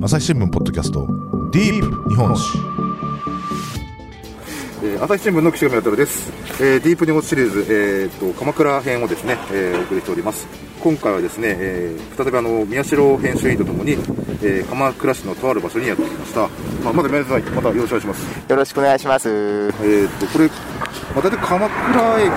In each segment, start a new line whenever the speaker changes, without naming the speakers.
朝日新聞ポッドキャストディープ日本史。
えー朝日新聞の岸上渉です、えーディープニュースシリーズ、えー、と鎌倉編をですね、えーお送りしております。今回はですね、えー再びあの宮代編集員とともに、えー鎌倉市のとある場所にやってきました、まあ、まだ皆さんまたよろしくお願いします。
よろしくお願いします。
えー、とこれ、まあ、大体鎌倉駅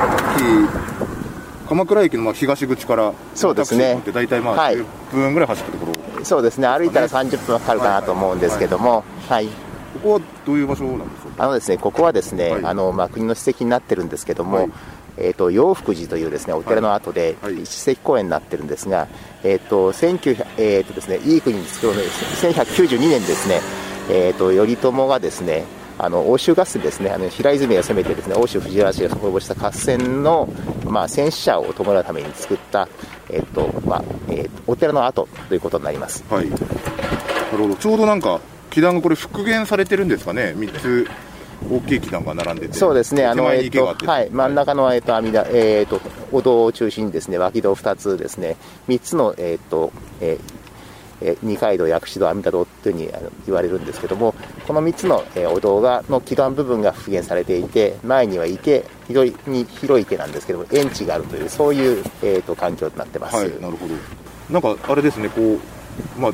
鎌倉駅のまあ東口から
そうですね。
タクシーに乗って大体まあ
はい。
10分ぐらい走ったところ、
そうですね、歩いたら30分はかかるかなと思うんですけども、はい。
ここはどういう場所なんですか？
あのですね、ここはですね、
はい。
あの、まあ、国の史跡になってるんですけども、
はい。
えっ、と、洋福寺というですね、お寺の後で、
はい。はい。
史跡公園になってるんですが、えっ、と、1900、えっ、とですね、いい国に作ろうの1192年ですね、えっ、と、頼朝がですね、あの欧州合戦ですね、あの平泉が攻めてですね、欧州藤原氏が滅ぼした合戦の、まあ、戦死者を弔うために作った、えっ、と、まあ、えーお寺の跡ということになります。
はい、なるほど、ちょうどなんか、祈壇がこれ、復元されてるんですかね、3つ大きい祈壇が並んでて、
そうですね、あの、えっと、はい、真ん中の、えっと、阿弥陀、えっと、お堂を中心にですね、脇堂2つですね、3つの、えっと、えーえー二階堂、薬師堂、阿弥陀堂というふうにあの言われるんですけども、この3つの、えーお堂がの基幹部分が復元されていて、前には池、広いに広い池なんですけども、園地があるという、そういう、えっと環境となってます。
はい、なるほど。なんかあれですね、こう、まあ、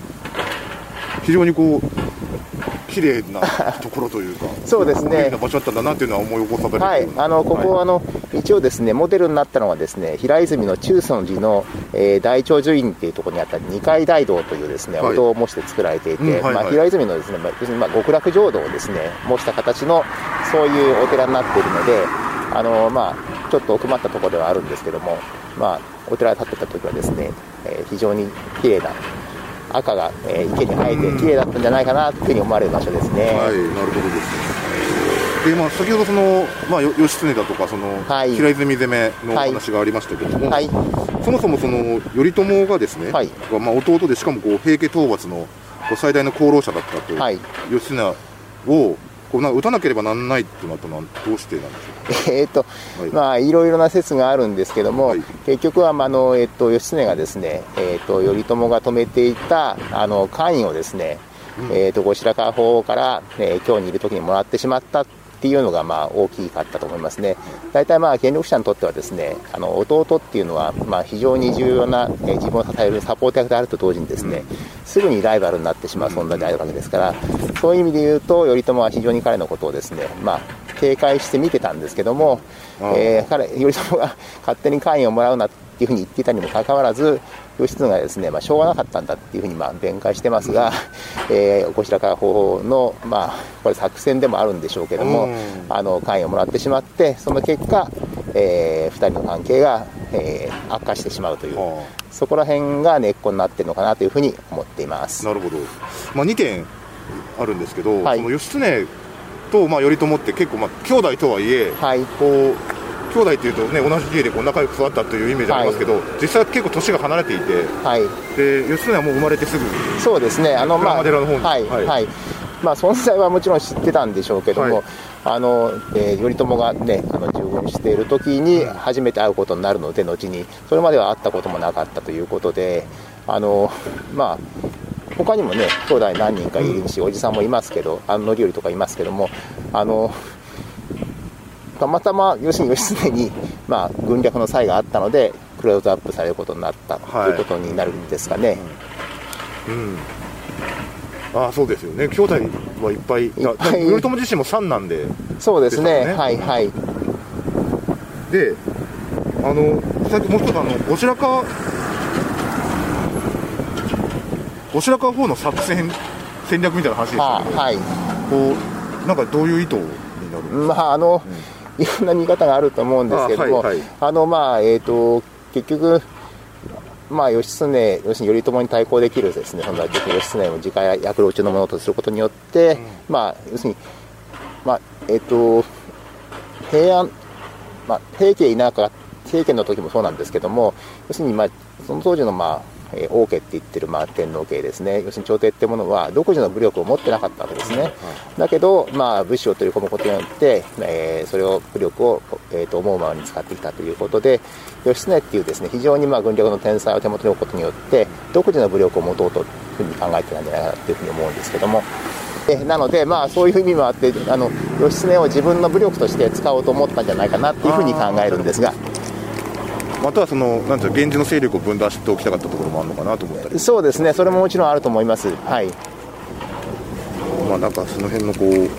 非常にこう、綺麗なところというか、
そうですね。
な場所だったんだなっていうのは思い起こされる
はい、あのここはあの、一応ですね、モデルになったのはですね、平泉の中尊寺の、えー大長寿院っていうところにあった二階大堂というですね、
はい。
お堂を模して作られていて、
うんはいはい。
まあ、平泉のですね、まあ、要するにまあ極楽浄土をですね、模した形のそういうお寺になっているので、あのまあ、ちょっと奥まったところではあるんですけども、まあ、お寺が建ってた時はですね、えー非常に綺麗な赤が、えー池に生えて綺麗だったんじゃないかなというふうに思われる場所ですね。
はい、なるほどですね。でまあ、先ほどその、まあ、よ義経だとかその、
はい。
平泉攻めのお話がありましたけども、
はい。
そもそもその頼朝がですね、
はい。
まあ、弟でしかもこう平家討伐の最大の功労者だったと、
はい。
義経をこうなんか撃たなければならないってなったのはどうしてなんでしょう
えーと
はい。
まあ、いろいろな説があるんですけども、
はい。
結局は、まああのえっと義経がですね、えっと頼朝が止めていたあの官位をですね、えっと後白河法皇から、えー京にいる時にもらってしまったっっていうのがまあ大きかったと思いますね。大体まあ権力者にとってはですね、あの弟っていうのはまあ非常に重要な、え自分を支えるサポート役であると同時にですね、すぐにライバルになってしまう存在であるわけですから、そういう意味で言うと頼朝は非常に彼のことをですね、まあ警戒して見てたんですけども、えー彼頼朝が勝手に官位をもらうなっていうふうに言っていたにもかかわらず義経がですね、まあ、しょうがなかったんだっていうふうにまあ弁解してますが、えー後白河法皇の、まあ、これ作戦でもあるんでしょうけども、
うん。
あの官位をもらってしまってその結果、え2人の関係が、えー悪化してしまうという、
は
そこら辺が根っこになってるのかなというふうに思っています。
なるほど、まあ、2点あるんですけど、
はい。
その義経と、まあ、頼朝って結構、まあ、兄弟とはいえ、
はい。
こう兄弟っていうとね同じ家でこう仲良く育ったというイメージありますけど、実際は結構年が離れていて
はい。
で義経はもう生まれてすぐ
そうですね、あのまあ、
寺の方に。
はい、
はい。
はい、まあ、存在はもちろん知ってたんでしょうけども、
はい。
あのえー頼朝がね、あの従軍している時に初めて会うことになるので、後に、それまでは会ったこともなかったということで、あのまあ、他にもね、兄弟何人かいるし、おじさんもいますけど、あの頼頼とかいますけども、あのたまたま吉に義経に、まあ、軍略の際があったので、クローズアップされることになったと
はい。
いうことになるんですかね。
うん。ああそうですよね。兄弟はいっぱい頼朝自身も三男で
そうですね、
ね。
はいはい。
であのさっきもう一つあの後白河後白河法の作戦戦略みたいな話ですけど、
ははい。
こうなんかどういう意図になる
まあ、あの、いろんな見方があると思うんですけども、あ,、
あはいはい。
の、まあ、えっ、と、結局、まあ、義経、要するに頼朝に対抗できるですね、その結局義経を自家躍動中のものとすることによって、まあ、要するに、まあ、えっ、と、平安、まあ、平家いなか平家の時もそうなんですけども、要するに、まあ、その当時の、まあ、えー王家って言ってる、まあ、天皇家ですね、要するに朝廷ってものは独自の武力を持ってなかったわけですね。だけど、まあ、武士を取り込むことによって、えーそれを武力を、えーと思うままに使ってきたということで、義経っていうですね非常にまあ軍略の天才を手元に置くことによって、独自の武力を持とうとふうに考えてたんじゃないかなというふうに思うんですけども。えなので、まあ、そういう意味もあってあの義経を自分の武力として使おうと思ったんじゃないかなというふうに考えるんですが
またはそのなんていう源氏の勢力を分断しておきたかったところもあるのかなと思ったり。
そうですね。それももちろんあると思います。はい。
まあなんかその辺のこう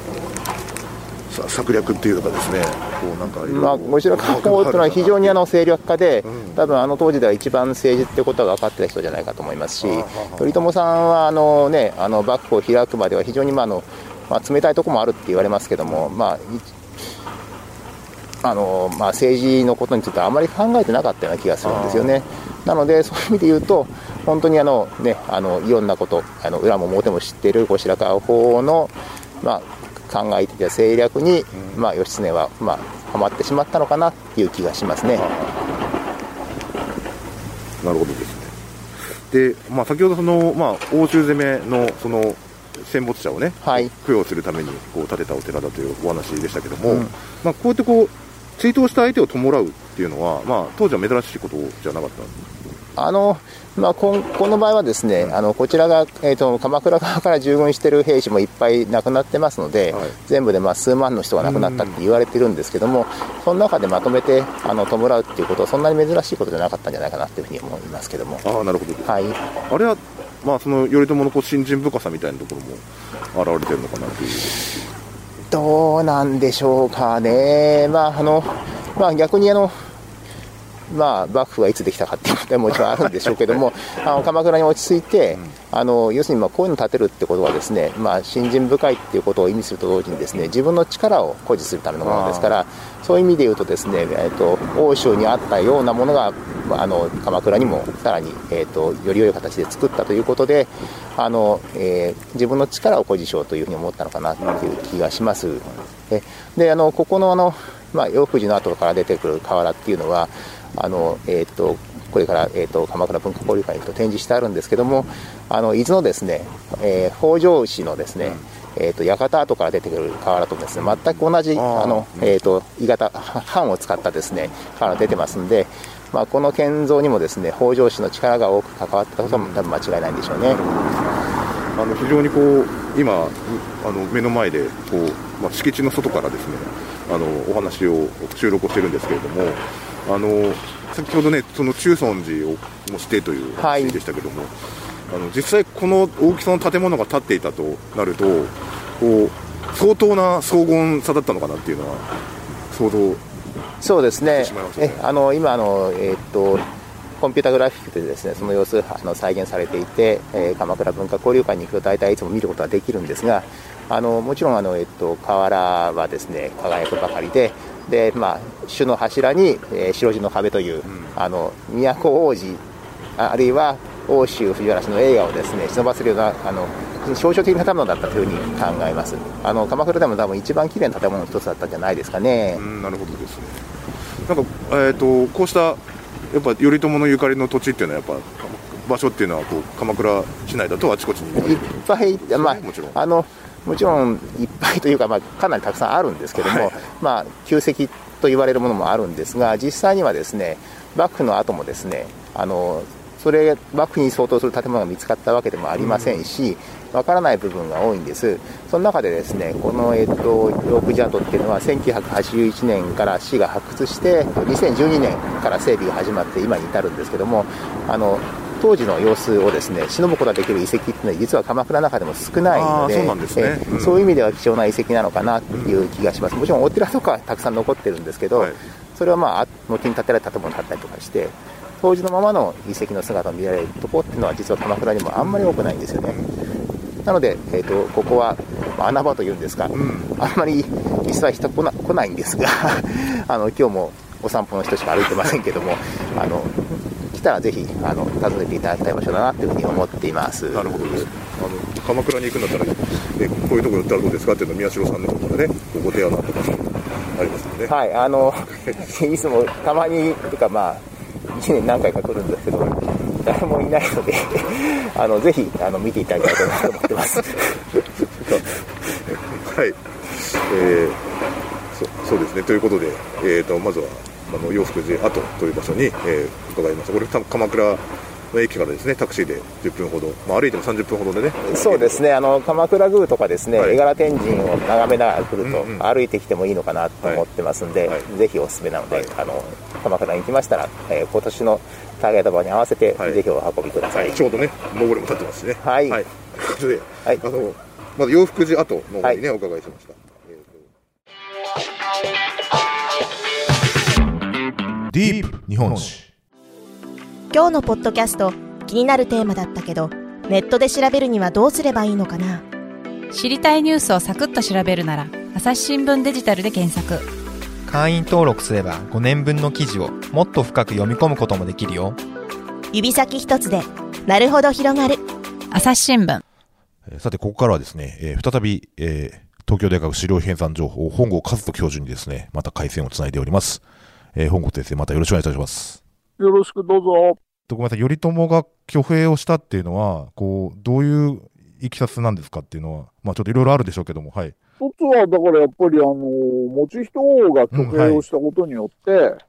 さ策略っていうかですねこうなんか
まあ、後白河法というのは非常にあの勢力家で、多分あの当時では一番政治ってことが分かってた人じゃないかと思いますし、頼朝さんはあの、ね、あの幕府を開くまでは非常に、まああのまあ、冷たいところもあるって言われますけども、まああのまあ、政治のことについてはあまり考えてなかったような気がするんですよね。なので、そういう意味で言うと、本当にあの、ね、あのいろんなこと、あの裏も表も知っている後白河法の、まあ、考えていた政略に、まあ、義経は、まあ、はまってしまったのかなっていう気がしますね。
なるほどですね。で、まあ、先ほどその、まあ、欧州攻めのその戦没者をね、
はい、
供養するためにこう建てたお寺だというお話でしたけども、うん、まあ、こうやってこう追悼した相手を弔うっていうのは、まあ、当時は珍しいことじゃなかった
あのまあ、ここの場合はですね、あのこちらが、えーと、鎌倉側から従軍している兵士もいっぱい亡くなってますので、はい、全部でまあ数万の人が亡くなったって言われてるんですけども、その中でまとめてあの弔うっていうことは、そんなに珍しいことじゃなかったんじゃないかなというふうに思いますけども。
あなるほど、
はい、
あれは、まあ、その頼朝のこう信心深さみたいなところも現れてるのかなという。
どうなんでしょうかね、まああのまあ、逆にあのまあ、幕府がいつできたかっていうことはもちろんあるんでしょうけども、あの鎌倉に落ち着いて、あの要するにまあこういうのを建てるってことはですね、まあ、信心深いっていうことを意味すると同時にですね自分の力を誇示するためのものですから、そういう意味で言うとですね、えーと、欧州にあったようなものが、あの鎌倉にもさらに、えーと、より良い形で作ったということで、あのえー、自分の力を誇示しようというふうに思ったのかなという気がします。であのここのあの、まあ、養富士の後から出てくる瓦っていうのはあの、えーと、これから、えーと、鎌倉文化交流会に展示してあるんですけどもあの伊豆のですね、えー、北条氏のですね、うん、えーと、館跡から出てくる瓦とですね。全く同じあの、えー、と鋳型版を使ったですね瓦出てますんで、まあ、この建造にもですね北条氏の力が多く関わったことは多分間違いないんでしょうね。
あの非常にこう今あの目の前でこう、まあ、敷地の外からですねあのお話を収録をしてるんですけれどもあの先ほどね、その中尊寺をもしてという話でしたけども、はい、あの実際、この大きさの建物が建っていたとなると、こう相当な荘厳さだったのかなっていうのは、想像
そうですね、えあの今あの、えー、っと、コンピュータグラフィックでですねその様子あの再現されていて、えー、鎌倉文化交流館に行くと大体いつも見ることができるんですが、あのもちろんあの、えっと、瓦はですね輝くばかりで、で、まあ、主の柱に、えー、白地の壁という、うん、あの都王子あるいは欧州藤原氏の映画をですね忍ばせるようなあの象徴的な建物だったというふうに考えます。あの鎌倉でも多分一番きれいな建物の一つだったんじゃないですかね、
うん、なるほどですね。なんか、えーと、こうしたやっぱ頼朝のゆかりの土地っていうのはやっぱ場所っていうのはこう鎌倉市内だとあちこちに。
いっぱい、まあ、もちろん。あのもちろんいっぱいというか、まあ、かなりたくさんあるんですけども、はい、まあ、旧跡と言われるものもあるんですが、実際にはですね幕府の後もですねあのそれ幕府に相当する建物が見つかったわけでもありませんし、わからない部分が多いんです。その中でですね、この、えっと、ロークジャートっていうのは1981年から市が発掘して、2012年から整備が始まって今に至るんですけども、あの、当時の様子をですね忍ぶことができる遺跡っていうのは実は鎌倉の中でも少ないのでそうなんですね、うん、そういう意味では貴重な遺跡なのかなっていう気がします、もちろんお寺とかはたくさん残ってるんですけど、はい、それはまあ軒に建てられた建物だったりとかして当時のままの遺跡の姿を見られるところっていうのは実は鎌倉にもあんまり多くないんですよね。なので、えーと、ここは穴場というんですか、うん、あんまり実は人来な来ないんですが あの今日もお散歩の人しか歩いてませんけどもあの来たらぜひあの訪ねていただきたい場所だなというふうに思っています。
なるほどです。あの鎌倉に行くんだったら、えこういうところだったらどうですかっていうのを宮代さんの方からねご提案のあった場所ありますので、
はいあの いつもたまにとかまあ1年何回か来るんですけど誰もいないので あのぜひあの見ていただきたいと思ってます。はい、
えー、そそうですね。ということで、えーとまずはあの洋服寺跡という場所に、えー、伺いました。これ鎌倉の駅からですねタクシーで10分ほど、まあ、歩いても30分ほどでね
そうですね。あの鎌倉宮とかですね、
はい。
絵柄天神を眺めながら来ると、
うんうん。
歩いてきてもいいのかなと思ってますんで、
はい。
ぜひおすすめなので、
はい。
あの鎌倉に来ましたら、えー今年のターゲット場に合わせて、
はい。
ぜひお運びください、
はい、ちょうどね上りも立ってますしね。
はい。
はい、ということで、
はい。
あのまず洋服寺跡の方にね、お伺いしました、
ディープ日本史。
今日のポッドキャスト気になるテーマだったけどネットで調べるにはどうすればいいのかな？
知りたいニュースをサクッと調べるなら朝日新聞デジタルで検索。
会員登録すれば5年分の記事をもっと深く読み込むこともできるよ。
指先一つでなるほど広がる。
朝日新聞。
えーさて、ここからはですね、えー再び、えー東京大学資料編纂情報、本郷和人教授にですね、また回線をつないでおります。えー本郷先生、またよろしくお願いいたします。
よろしくどうぞ。
とごめんなさい、頼朝が挙兵をしたっていうのは、こう、どういういきさつなんですかっていうのは、まあちょっといろいろあるでしょうけども、はい。
一つは、だからやっぱり、あの、持ち人王が挙兵をしたことによって、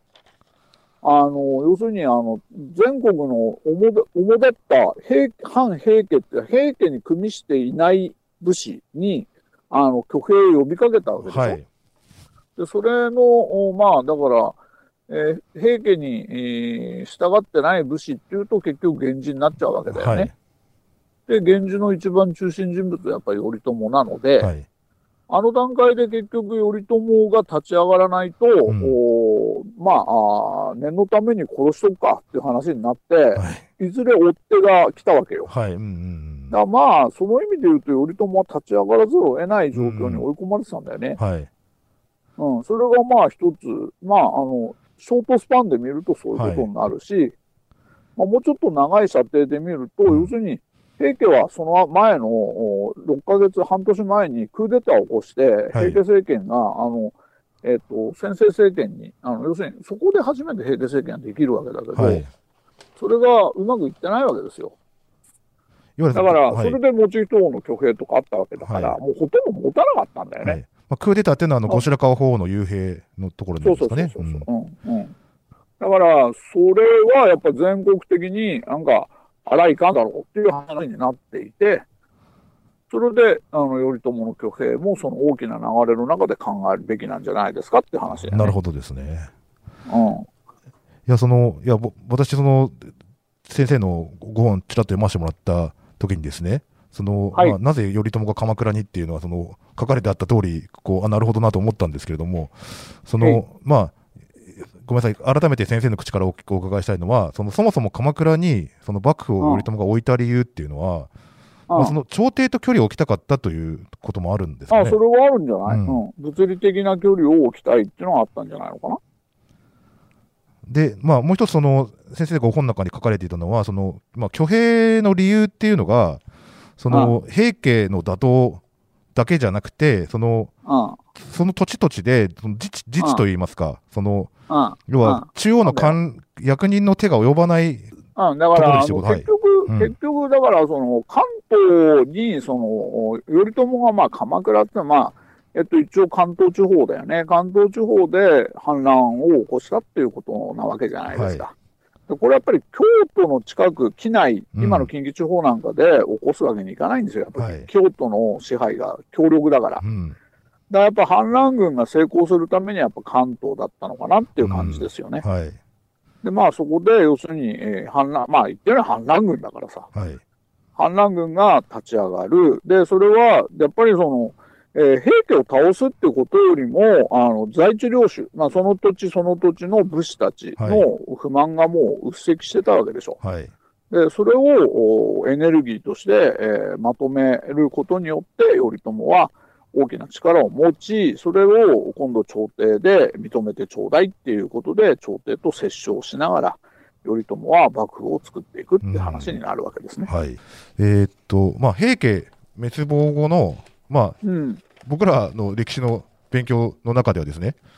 あの、要するに、あの、全国の主だ主だった平反平家って、平家に組みしていない武士に、あの、挙兵を呼びかけたわけでしょ。
はい。
で、それの、おまあ、だから、えー平家に、えー従ってない武士っていうと結局源氏になっちゃうわけだよね。
はい。
で、源氏の一番中心人物はやっぱり頼朝なので、
はい。
あの段階で結局頼朝が立ち上がらないと、
ん
おまあ念のために殺しとくかっていう話になって、
はい。
いずれ追っ手が来たわけよ。
はい。うんうん
だまあ、その意味で言うと、頼朝は立ち上がらざるを得ない状況に追い込まれてたんだよね。
うん。はい。
うん、それがまあ一つ、まあ、あの、ショートスパンで見るとそういうことになるし、まあ、もうちょっと長い射程で見ると、
うん。
要するに、平家はその前のお6ヶ月、半年前にクーデターを起こして、平家政権が、あの、えっ、と、先制政権に、あの、要するに、そこで初めて平家政権ができるわけだけど、
はい。
それがうまくいってないわけですよ。だから、
はい。
それで持ち人王の挙兵とかあったわけだから、
はい。
もうほとんど持たなかったんだよね。
はいまあ、クーデターっていうのは、あの、後白河法皇の幽閉のところにな
そ
るんですか
うそうそう
ね。
だから、それはやっぱ全国的になんか、あらいかんだろうっていう話になっていて、それで、あの、頼朝の挙兵もその大きな流れの中で考えるべきなんじゃないですかって話ね。
なるほどですね。
うん。
いや、その、いや、ぼ私、その、先生のご本、ちらっと読ませてもらった時にですね、その、
はい。
まあ、なぜ頼朝が鎌倉にっていうのは、その、書かれてあった通り、こう、あ、なるほどなと思ったんですけれども、その、
はい。
まあ、ごめんなさい、改めて先生の口からおお伺いしたいのは、その、そもそも鎌倉に、その幕府を頼朝が置いた理由っていうのは、まあ、その、朝廷と距離を置きたかったということもあるんですか
あ、
ね
そ。れはあるんじゃない、
う
うん。ん、物理的な距離を置きたいっていうのがあったんじゃないのかな？
で、まあ、もう一つ、その、先生がご本の中に書かれていたのは、その、まあ、挙兵の理由っていうのが、その、平家の打倒だけじゃなくて、その、
うん。
その土地土地で、その自治、自治といいますか、その、
うん。
要は、中央の官、役人の手が及ばない、
うん、だから、結局、
うん
結局、だから、その、関東に、その、頼朝が、まあ、鎌倉って、まあ、えっと、一応関東地方だよね。関東地方で反乱を起こしたっていうことなわけじゃないですか。でこれやっぱり京都の近く、畿内、
うん
今の近畿地方なんかで起こすわけにいかないんですよ。やっぱり、
はい
京都の支配が強力だから。だか
うん、
らやっぱ反乱軍が成功するためにはやっぱ関東だったのかなっていう感じですよね。
はい、
で、まあそこで、要するに、えー反乱、まあ言ってる反乱軍だからさ。
はい、
反乱軍が立ち上がる。で、それは、やっぱりその、えー平家を倒すっていうことよりも、あの、在地領主、まあ、その土地その土地の武士たちの不満がもう鬱積してたわけでしょ。
はい、
で、それをおエネルギーとして、えーまとめることによって、頼朝は大きな力を持ち、それを今度朝廷で認めてちょうだいっていうことで、朝廷と折衝しながら、頼朝は幕府を作っていくって話になるわけですね。
はい。えーっと、まあ、平家滅亡後の、まあ、
うん。
僕らの歴史の勉強の中ではですね、
うん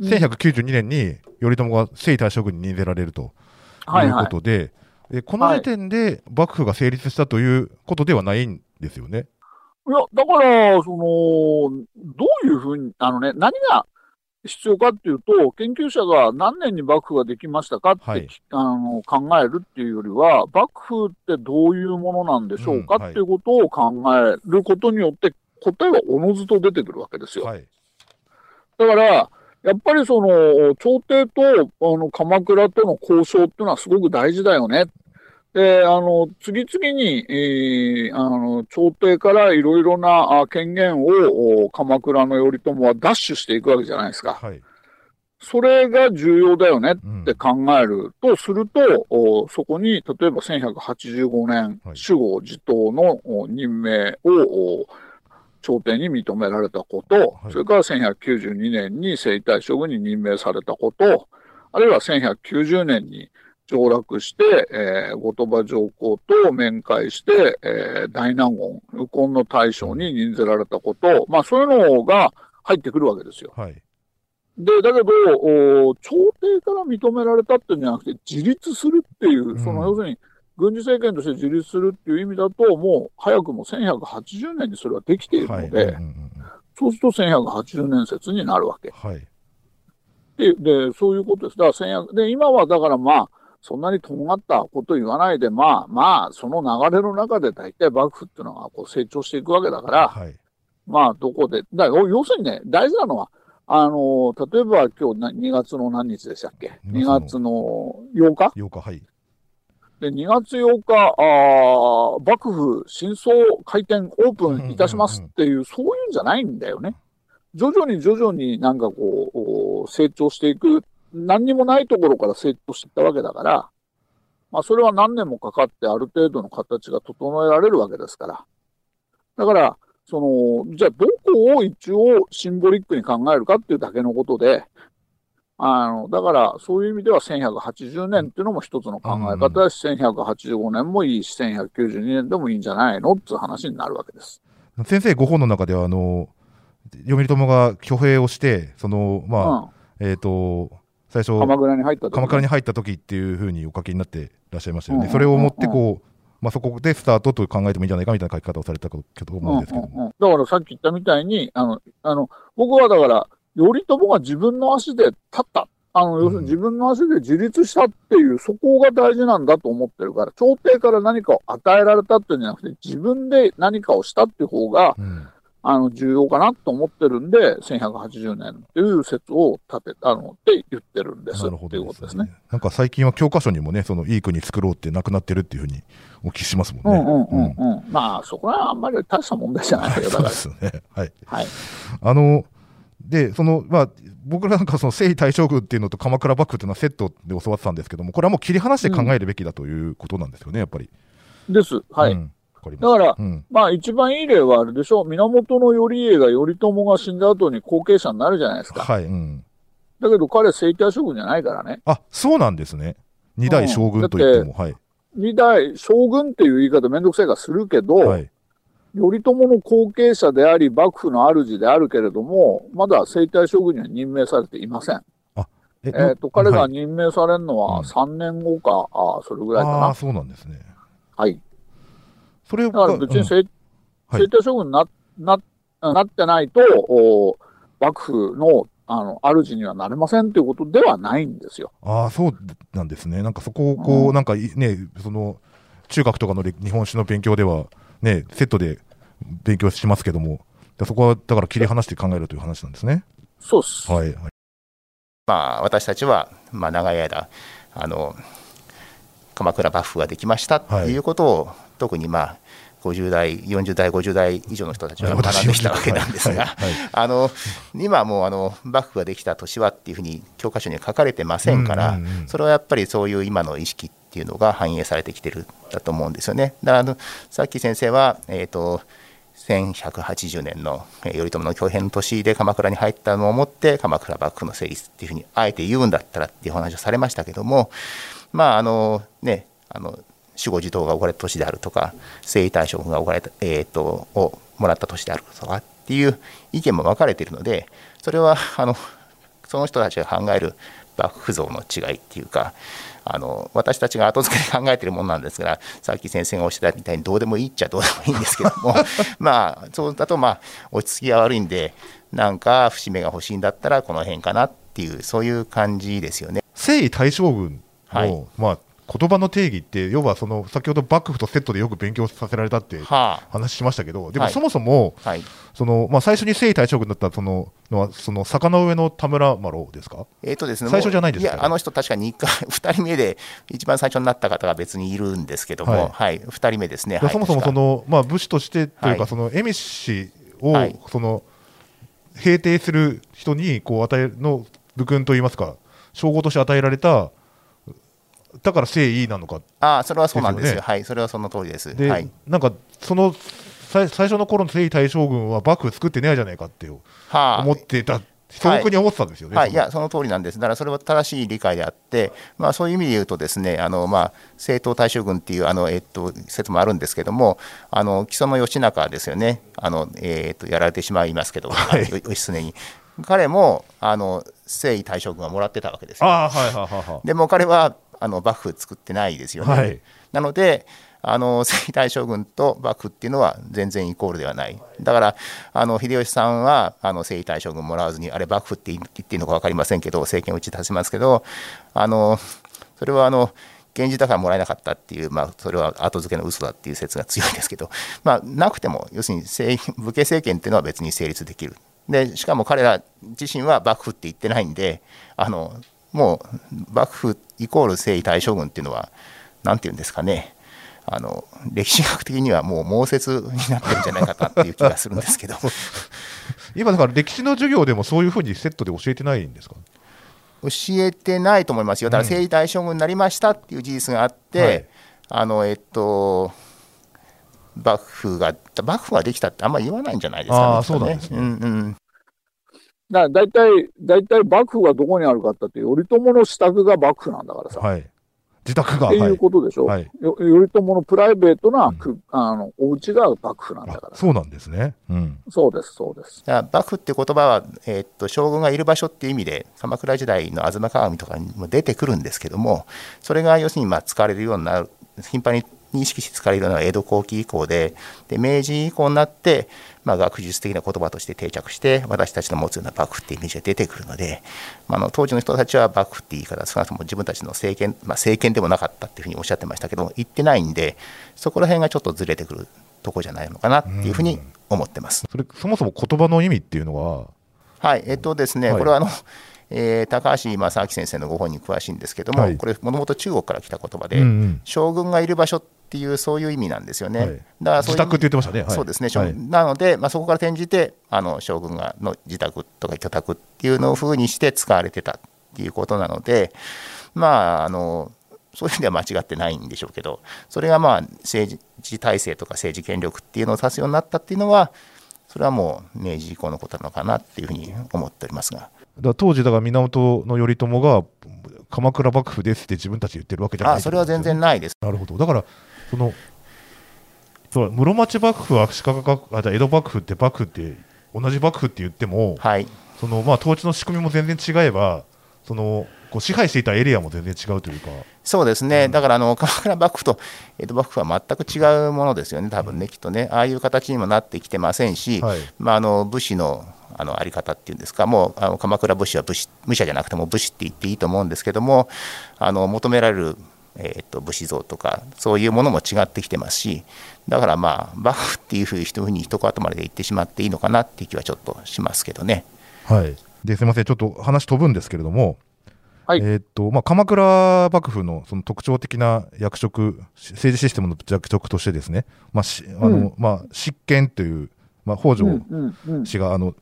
1192年に頼朝が征夷大将軍に任せられると
はいいうはい。
ことで、えこの時点で幕府が成立したということではないんですよね。
いや、だから、その、どういうふうに、あのね、何が、必要かっていうと、研究者が何年に幕府ができましたかって、
はい
あの考えるっていうよりは、幕府ってどういうものなんでしょうか
うんはい
っていうことを考えることによって、答えはおのずと出てくるわけですよ。
はい。
だから、やっぱりその、朝廷とあの鎌倉との交渉っていうのはすごく大事だよね。で、あの、次々に、えーあの、朝廷からいろいろなあ権限をお鎌倉の頼朝は奪取していくわけじゃないですか。
はい。
それが重要だよね
うん
って考えるとすると、おそこに、例えば1185年、
はい
守護地頭のお任命をお朝廷に認められたこと、
はい
それから1192年に征夷大将軍に任命されたこと、あるいは1190年に上洛して、えー後鳥羽上皇と面会して、えー大納言、右近の大将に任ぜられたこと、まあそういうのが入ってくるわけですよ。
はい。
で、だけど、お朝廷から認められたっていうんじゃなくて、自立するっていう、
ん
その要するに、軍事政権として自立するっていう意味だと、もう早くも1180年にそれはできている
はい。
ので、
うんうんうん
そうすると1180年説になるわけ。
はい。
で、でそういうことです。だから1100、で、今はだからまあ、そんなにとんがったこと言わないで、まあまあ、その流れの中で大体幕府っていうのがこう成長していくわけだから、
はい。
まあ、どこで、だ要するにね、大事なのは、あの、例えば今日な2月の何日でしたっけ
？2
?2 月の8日
？8日、はい。
で、2月8日、あー幕府真相開店オープンいたしますっていう、そういうんじゃないんだよね。徐々に徐々になんかこう、お成長していく、何にもないところから成長していったわけだから、まあそれは何年もかかってある程度の形が整えられるわけですから。だから、その、じゃあどこを一応シンボリックに考えるかっていうだけのことで、あの、だから、そういう意味では1180年っていうのも一つの考え方だし、1185年もいいし、1192年でもいいんじゃないのっていう話になるわけです。
先生ご本の中では、あの、読友が挙兵をして、その、まあ、えっ、と、最初
うん。、鎌倉に入った時
鎌倉に入った時っていうふうにお書きになってらっしゃいましたよね。
うん
それをもってこう、まあ、そこでスタートと考えてもいいんじゃないかみたいな書き方をされたかと思うんですけども。
うんうんうんだからさっき言ったみたいに、あの、あの、僕はだから、頼朝が自分の足で立った。あの、要するに自分の足で自立したっていう、そこが大事なんだと思ってるから、朝廷から何かを与えられたっていうんじゃなくて、自分で何かをしたっていう方が、
うん
あの、重要かなと思ってるんで、1180年っていう説を立て、あの、って言ってるんです
なるほ
っていう
ど
ことですね。
なんか最近は教科書にもね、そのいい国作ろうってなくなってるっていうふうにお聞きしますもんね。
うんうんうんうん。まあ、そこはあんまり大した問題じゃないけど、だ
そう
か
ですよね。はい。
ら。はい。
あの、で、その、まあ、僕らなんかその征夷大将軍っていうのと鎌倉幕府っていうのはセットで教わってたんですけども、これはもう切り離して考えるべきだということなんですよね、やっぱり。
です。はい。
うんわか
だから
す。、うん。
まあ一番いい例はあれでしょ源頼家が頼朝が死んだ後に後継者になるじゃないですか。
はい。うん。
だけど彼征夷大将軍じゃないからね。
あ、そうなんですね。二代将軍と言っても、はい。
二代将軍っていう言い方めんどくさいからするけど、
はい。
頼朝の後継者であり幕府の主であるけれども、まだ征夷大将軍には任命されていません。
え
えっ、と、彼が
はい
任命されるの
うん
は3年後か、あそれぐらいか
ああ、
な。
そうなんですね。
はい。
それ
だから別に
うん
征
はい
将軍になななってないと、お幕府のあの主にはなれませんということではないんですよ。
ああ、そうなんですね。なんかそこをこう、
うん
なんかいね、その、中学とかのれ日本史の勉強では、ね、セットで勉強しますけども、だそこはだから切り離して考えるという話なんですね。
そうっす。
はい。はい
まあ、私たちは、まあ、長い間あの鎌倉幕府ができましたっていうことを、特にまあ50代40代50代以上の人たちは学んできたわけなんですが、
はいはい
あの今もうあの幕府ができた年はっていうふうに教科書には書かれてませんから、
うんうんうん
それはやっぱりそういう今の意識っっていうのが反映されてきてるんだと思うんですよね。だからあのさっき先生は、えー、と1180年の頼朝の挙兵の年で鎌倉に入ったのをもって鎌倉幕府の成立っていうふうにあえて言うんだったらっていう話をされましたけどもまああのねあの守護地頭が置かれた年であるとか征夷大将軍が置かれた、えー、とをもらった年であるとかっていう意見も分かれているのでそれはあのその人たちが考える幕府像の違いっていうか、あの私たちが後付けで考えてるものなんですが、さっき先生がおっしゃったみたいに、どうでもいいっちゃどうでもいいんですけども、まあ、そうだと、まあ、落ち着きが悪いんで、なんか節目が欲しいんだったら、この辺かなっていう、そういう感じですよね。
征夷大将軍の、
はい
まあ、言葉の定義って、要はその先ほど幕府とセットでよく勉強させられたって
は
話しましたけど、でも
はい。
そもそも、
あ、はい。
そのまあ、最初に征夷大将軍だったそののは、その坂の上の田村麻呂ですか？
えーとですね、
最初じゃないんですか？
いや、あの人、確かに1回、2人目で、一番最初になった方が別にいるんですけども、
は
はい。い、2人目ですね。
で
はい
そもそもそ、の、まあ、武士としてというか、
はい。
その蝦夷氏を、
はい。
その平定する人にこう与えの武勲といいますか、称号として与えられた、だから征夷なのか、
ああ、それはそうなんですよ。はい、それはその通りです。
で、
はい。
なんかその最最初の頃の征夷大将軍は幕府作ってないじゃないかっていう
はあ、
思ってた、素朴に思ってたんですよね。
はい、い
その
や、その通りなんです。だからそれは正しい理解であって、まあ、そういう意味で言うとですね、あのまあ、正統大将軍っていうあの、えっと、説もあるんですけども、あの木曽の義仲ですよね、あのえっとやられてしまいますけど、
はい
義経に。彼もあの征夷大将軍はもらってたわけですよ。
ああ、はいはいはいはい。
でも彼はあの幕府作ってないですよね。
はい
なので、あの征夷大将軍と幕府っていうのは全然イコールではない。だから、あの秀吉さんはあの征夷大将軍もらわずに、あれ、幕府って言っていいのか分かりませんけど、政権を打ち出せますけど、あのそれはあの源氏だからもらえなかったっていう、まあ、それは後付けの嘘だっていう説が強いですけど、まあ、なくても、要するに政武家政権っていうのは別に成立できる。でしかも彼ら自身は幕府って言ってないんで、あのもう幕府イコール征夷大将軍っていうのは、なんていうんですかね、あの歴史学的にはもう盲説になってるんじゃないかなっていう気がするんですけど、
今、だから歴史の授業でもそういうふうにセットで教えてないんですか？
教えてないと思いますよ、だから征夷大将軍になりましたっていう事実があって、
はい。
あのえっと、幕府が、幕府ができたってあんまり言わないんじゃないですかね。
そうなんですね。
うんうん
だから大体、大体幕府がどこにあるかって言って、頼朝の支度が幕府なんだからさ。
はい。自宅が。
って
はいいう
ことでしょ、
はい
よ頼朝のプライベートな、
うん
くあのお家が幕府なんだから。
あそうなんですね。うん。
そうです、そうです。
だから幕府っていう言葉は、えーっと将軍がいる場所っていう意味で鎌倉時代の吾妻鏡とかにも出てくるんですけどもそれが要するにまあ使われるようになる頻繁に認識して使われるような江戸後期以降でで明治以降になって、まあ、学術的な言葉として定着して私たちの持つような幕府っていうイメージが出てくるので、まあ、あの当時の人たちは幕府って言い方少なくとも自分たちの政権、まあ、政権でもなかったっていうふうにおっしゃってましたけど言ってないんでそこら辺がちょっとずれてくるとこじゃないのかなっていうふうに思ってます。
それ、そもそも言葉の意味っていうのは、
はい、えっとですね、
はい。
これはあの、えー高橋正明先生のご本に詳しいんですけども、
はい。
これ、もともと中国から来た言葉で、
うんうん。
将軍がいる場所っていう、そういう意味なんですよね。
はい
だから
自宅って言ってましたね。はい
そうですね、
はい
なので、まあ、そこから転じてあの将軍がの自宅とか居宅っていうのを風にして使われてたっていうことなので、まあ、あのそういう意味では間違ってないんでしょうけど、それがまあ政治体制とか政治権力っていうのを指すようになったっていうのは、それはもう明治以降のことなのかなっていうふうに思っておりますが。
だ当時、だから源頼朝が鎌倉幕府ですって自分たちで言ってるわけじゃない
あそれは全然ないです。
なるほど。だから、その、そう室町幕府、足利幕府、あじゃあ江戸幕府って幕府って、同じ幕府って言っても、
はい、
そのまあ統治の仕組みも全然違えば、そのこう支配していたエリアも全然違うというか、
そうですね、だからあの 鎌倉幕府と江戸幕府は全く違うものですよね、多分ね、きっとね、ああいう形にもなってきてませんし、
はい。
まあ、あの武士のあのあり方っていうんですか、もうあの鎌倉武士は武士武者じゃなくても武士って言っていいと思うんですけども、あの求められる、えー、と武士像とか、そういうものも違ってきてますし、だからまあ、幕府っていうふうに一ふうに一言まで言ってしまっていいのかなっていう気はちょっとしますけどね。
はい、ですみません、ちょっと話飛ぶんですけれども、
はい。
えーっとまあ、鎌倉幕府のその特徴的な役職、し政治システムの役職としてですね、まあしあの
うん
まあ、執権という、まあ、北条
うんうんうん。
氏があの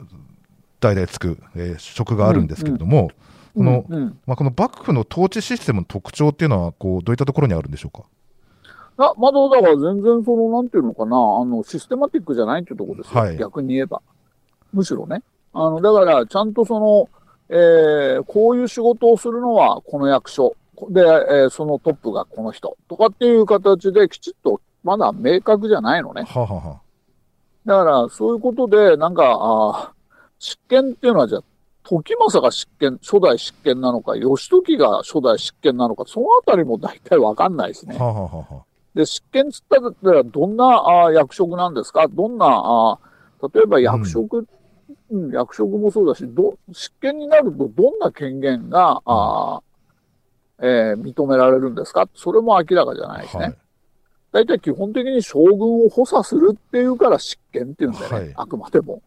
代々つく、えー職があるんですけれども、この
うんうん
まあ、この幕府の統治システムの特徴っていうのはこう、どういったところにあるんでしょうか？
あまだだから全然その、なんていうのかな、あの、システマティックじゃないっていうところですよ。
はい
逆に言えば。むしろね。あの、だから、ちゃんとその、えーこういう仕事をするのはこの役所。で、えーそのトップがこの人。とかっていう形できちっと、まだ明確じゃないのね。
はあ、はあは
だから、そういうことで、なんか、あー執権っていうのはじゃあ、時政が執権、初代執権なのか、義時が初代執権なのか、そのあたりも大体わかんないですね。
はあ、はは
で、執権つったら、どんなあ役職なんですか？どんなあ、例えば役職、うん、役職もそうだし、ど、執権になるとどんな権限が、あえー認められるんですか？それも明らかじゃないですね。
はい。
大体基本的に将軍を補佐するっていうから執権っていうんだよね、
はい。
あくまでも。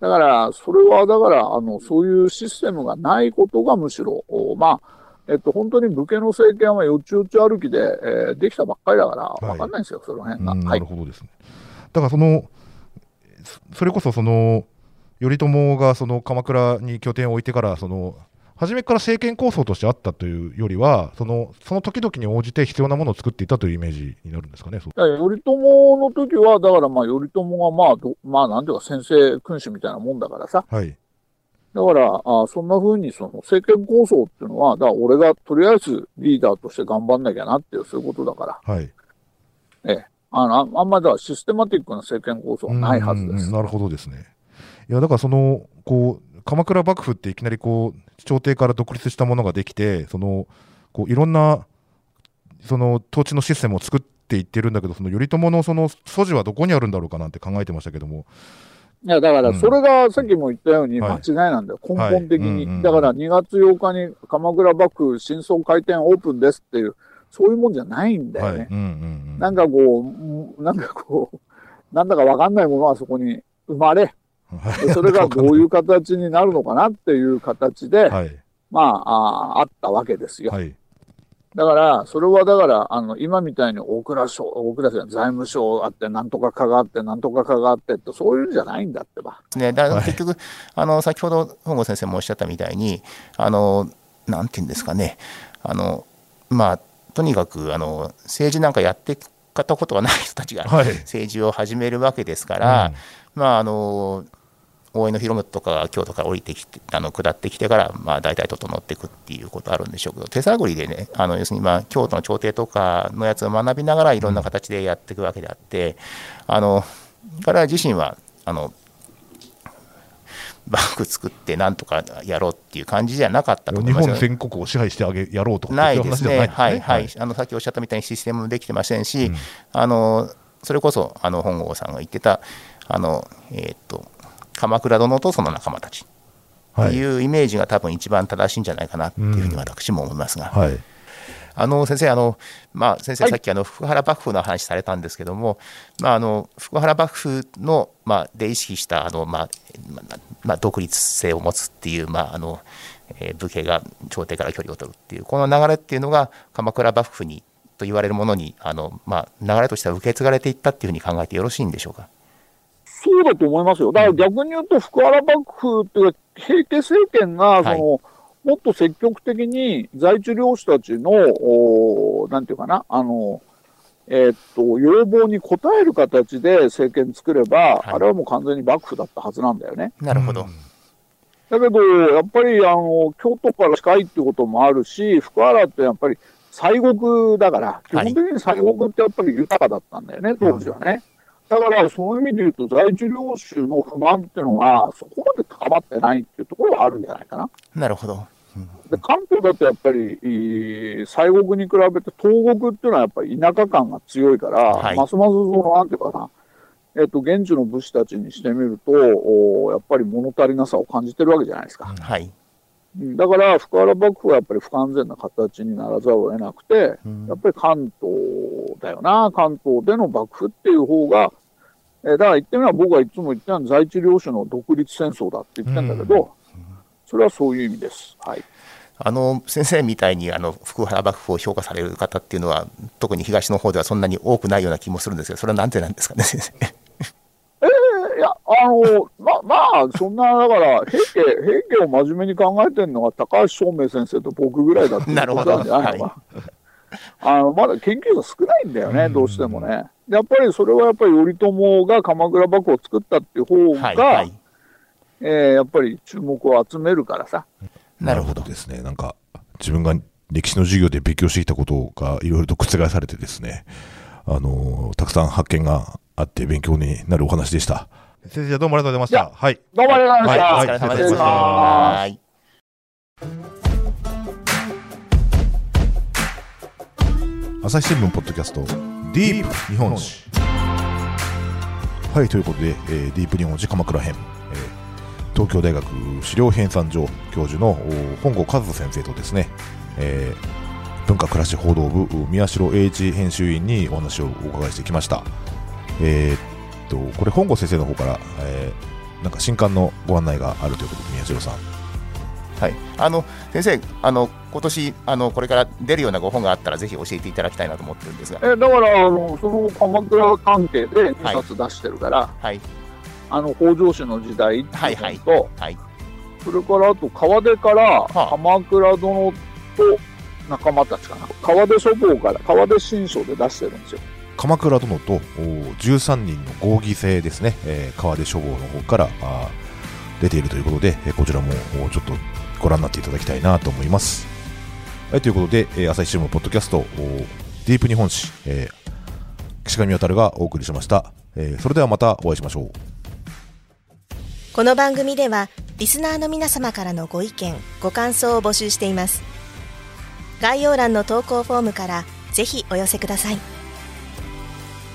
だから、それは、だから、あの、そういうシステムがないことがむしろ、おまあ、えっと、本当に武家の政権はよちよち歩きで、えーできたばっかりだから、
い
わかんないんですよ、その辺が。
ないる。ほどですね。だからそのそそれこそその頼朝がその鎌倉に拠点を置いてからその初めから政権構想としてあったというよりはそのその時々に応じて必要なものを作っていたというイメージになるんですかね。そう
頼朝の時は、だからまあ、頼朝がまあ、どまあ、なんていうか、先生君主みたいなもんだからさ。
はい
だから、あそんな風にその政権構想っていうのは、だから俺がとりあえずリーダーとして頑張んなきゃなっていう、そういうことだから。
はい
ええ。あの、ああんまりだからシステマティックな政権構想はないはずです。
なるほどですね。いやだからそのこう鎌倉幕府っていきなりこう朝廷から独立したものができてそのこういろんなその統治のシステムを作っていってるんだけどその頼朝のその素地はどこにあるんだろうかなんて考えてましたけども。
いや、だから、
うん。
それがさっきも言ったように
はい。
間違いなんだよ。根本的に。
はい
だから、2月8日に鎌倉幕府新装開店オープンですっていう、そういうもんじゃないんだよね。
はい。うんうんうん。
なんかこう、なんかこう、なんだかわかんないものはそこに生まれ、でそれがどういう形になるのかなっていう形で、
はい。
まああ、あったわけですよ。
はい。
だから、それはだから、あの、今みたいに大蔵省、大蔵省、財務省あって、なんとか課があって、なんとか課があってって、そういうんじゃないんだってば。
ね、だから
はい。
結局、あの先ほど本郷先生もおっしゃったみたいに、あのなんていうんですかね、あのまあ、とにかくあの政治なんかやってかたことがない人たちが
はい。
政治を始めるわけですから、まあ、あの大江の広元とかが京都から降りてきて、あの下ってきてから、まあ、大体整っていくっていうことあるんでしょうけど、手探りでね、あの要するに、まあ、京都の朝廷とかのやつを学びながら、いろんな形でやっていくわけであって、あの彼ら自身は、あのバッグ作ってなんとかやろうっていう感じじゃなかったと思い
日
ますよ
本全国を支配してあげやろうとか
ないですね、はいはい、あのさっきおっしゃったみたいにシステムもできてませんし、
うん。
あのそれこそあの本郷さんが言ってた、あのえーっと鎌倉殿とその仲間たち。
はい。
っていうイメージが多分一番正しいんじゃないかなっていうふうに私も思いますが、
はい。
あの先生、あのまあ、先生、
はい。
さっきあの福原幕府の話されたんですけども、まあ、あの福原幕府の、まあ、で意識したあの、まあまあまあ、独立性を持つっていう、まああのえー武家が朝廷から距離を取るっていう、この流れっていうのが鎌倉幕府にと言われるものにあの、まあ、流れとしては受け継がれていったっていうふうに考えてよろしいんでしょうか？
そうだと思いますよ。だから逆に言うと、福原幕府っていうか、平家政権が、その、もっと積極的に在地領主たちの、おなんていうかな、あの、えーっと、要望に応える形で政権作れば、
はい
あれはもう完全に幕府だったはずなんだよね。
なるほど、
だけど、やっぱり、あの、京都から近いってこともあるし、福原ってやっぱり西国だから、基本的に西国ってやっぱり豊かだったんだよね、当時はね。だから、そういう意味で言うと、在地領主の不満っていうのが、そこまで高まってないっていうところはあるんじゃないかな。
なるほど。
で関東だとやっぱり、えー西国に比べて東国っていうのはやっぱり田舎感が強いから、
はい
ますますその、なんていうかな、えっと、現地の武士たちにしてみると、おやっぱり物足りなさを感じてるわけじゃないですか。
はい、
うんだから、福原幕府はやっぱり不完全な形にならざるを得なくて、
うん
やっぱり関東だよな、関東での幕府っていう方が、えーだから言ってみれば僕はいつも言ってたのは在地領主の独立戦争だって言ってんだけど、それはそういう意味です。はい。
あの先生みたいにあの福原幕府を評価される方っていうのは、特に東の方ではそんなに多くないような気もするんですけど、それはなんでなんですかね、先生。
いや、あの、ま、まあ、そんな、だから、平家、平家を真面目に考えてるのは高橋照明先生と僕ぐらいだって
なるほど
ことなんじゃない。あの、まだ研究が少ないんだよね、どうしてもね。でやっぱりそれはやっぱり頼朝が鎌倉幕府を作ったっていう方が、
はい、はい、
えーやっぱり注目を集めるからさ。
なるほど。
ですね。なんか、自分が歴史の授業で勉強してきたことがいろいろと覆されてですね、あのーたくさん発見があって勉強になるお話でした。
先生、どうもありがとうございました。はい。
どうもありがとうございました。
はい
お疲れ様で
し
した。
ま
はい。
朝日新聞ポッドキャストディープ日本史はいということで、えーディープ日本史鎌倉編、えー東京大学資料編纂所教授のお本郷和人先生とですね、えー文化暮らし報道部宮代英一編集員にお話をお伺いしてきましたえーっとこれ本郷先生の方から、えーなんか新刊のご案内があるということで宮代さん。
はい、あの先生、あの今年あのこれから出るようなご本があったら、ぜひ教えていただきたいなと思ってるんですが、
えだからあの、その鎌倉関係で2冊出してるから、
はい、
あの北条氏の時代っていう本と、
はい、
それからあと川出から
あ。
鎌倉殿と仲間たちかな、川出書房から川出新書で出してるんですよ。
鎌倉殿と13人の合議制ですね、えー川出書房の方から出ているということで、えこちらもちょっとご覧になっていただきたいなと思います。はい、ということで、えー朝日新聞ポッドキャストディープ日本史、えー岸上渉がお送りしました、えーそれではまたお会いしましょう。
この番組ではリスナーの皆様からのご意見ご感想を募集しています概要欄の投稿フォームからぜひお寄せください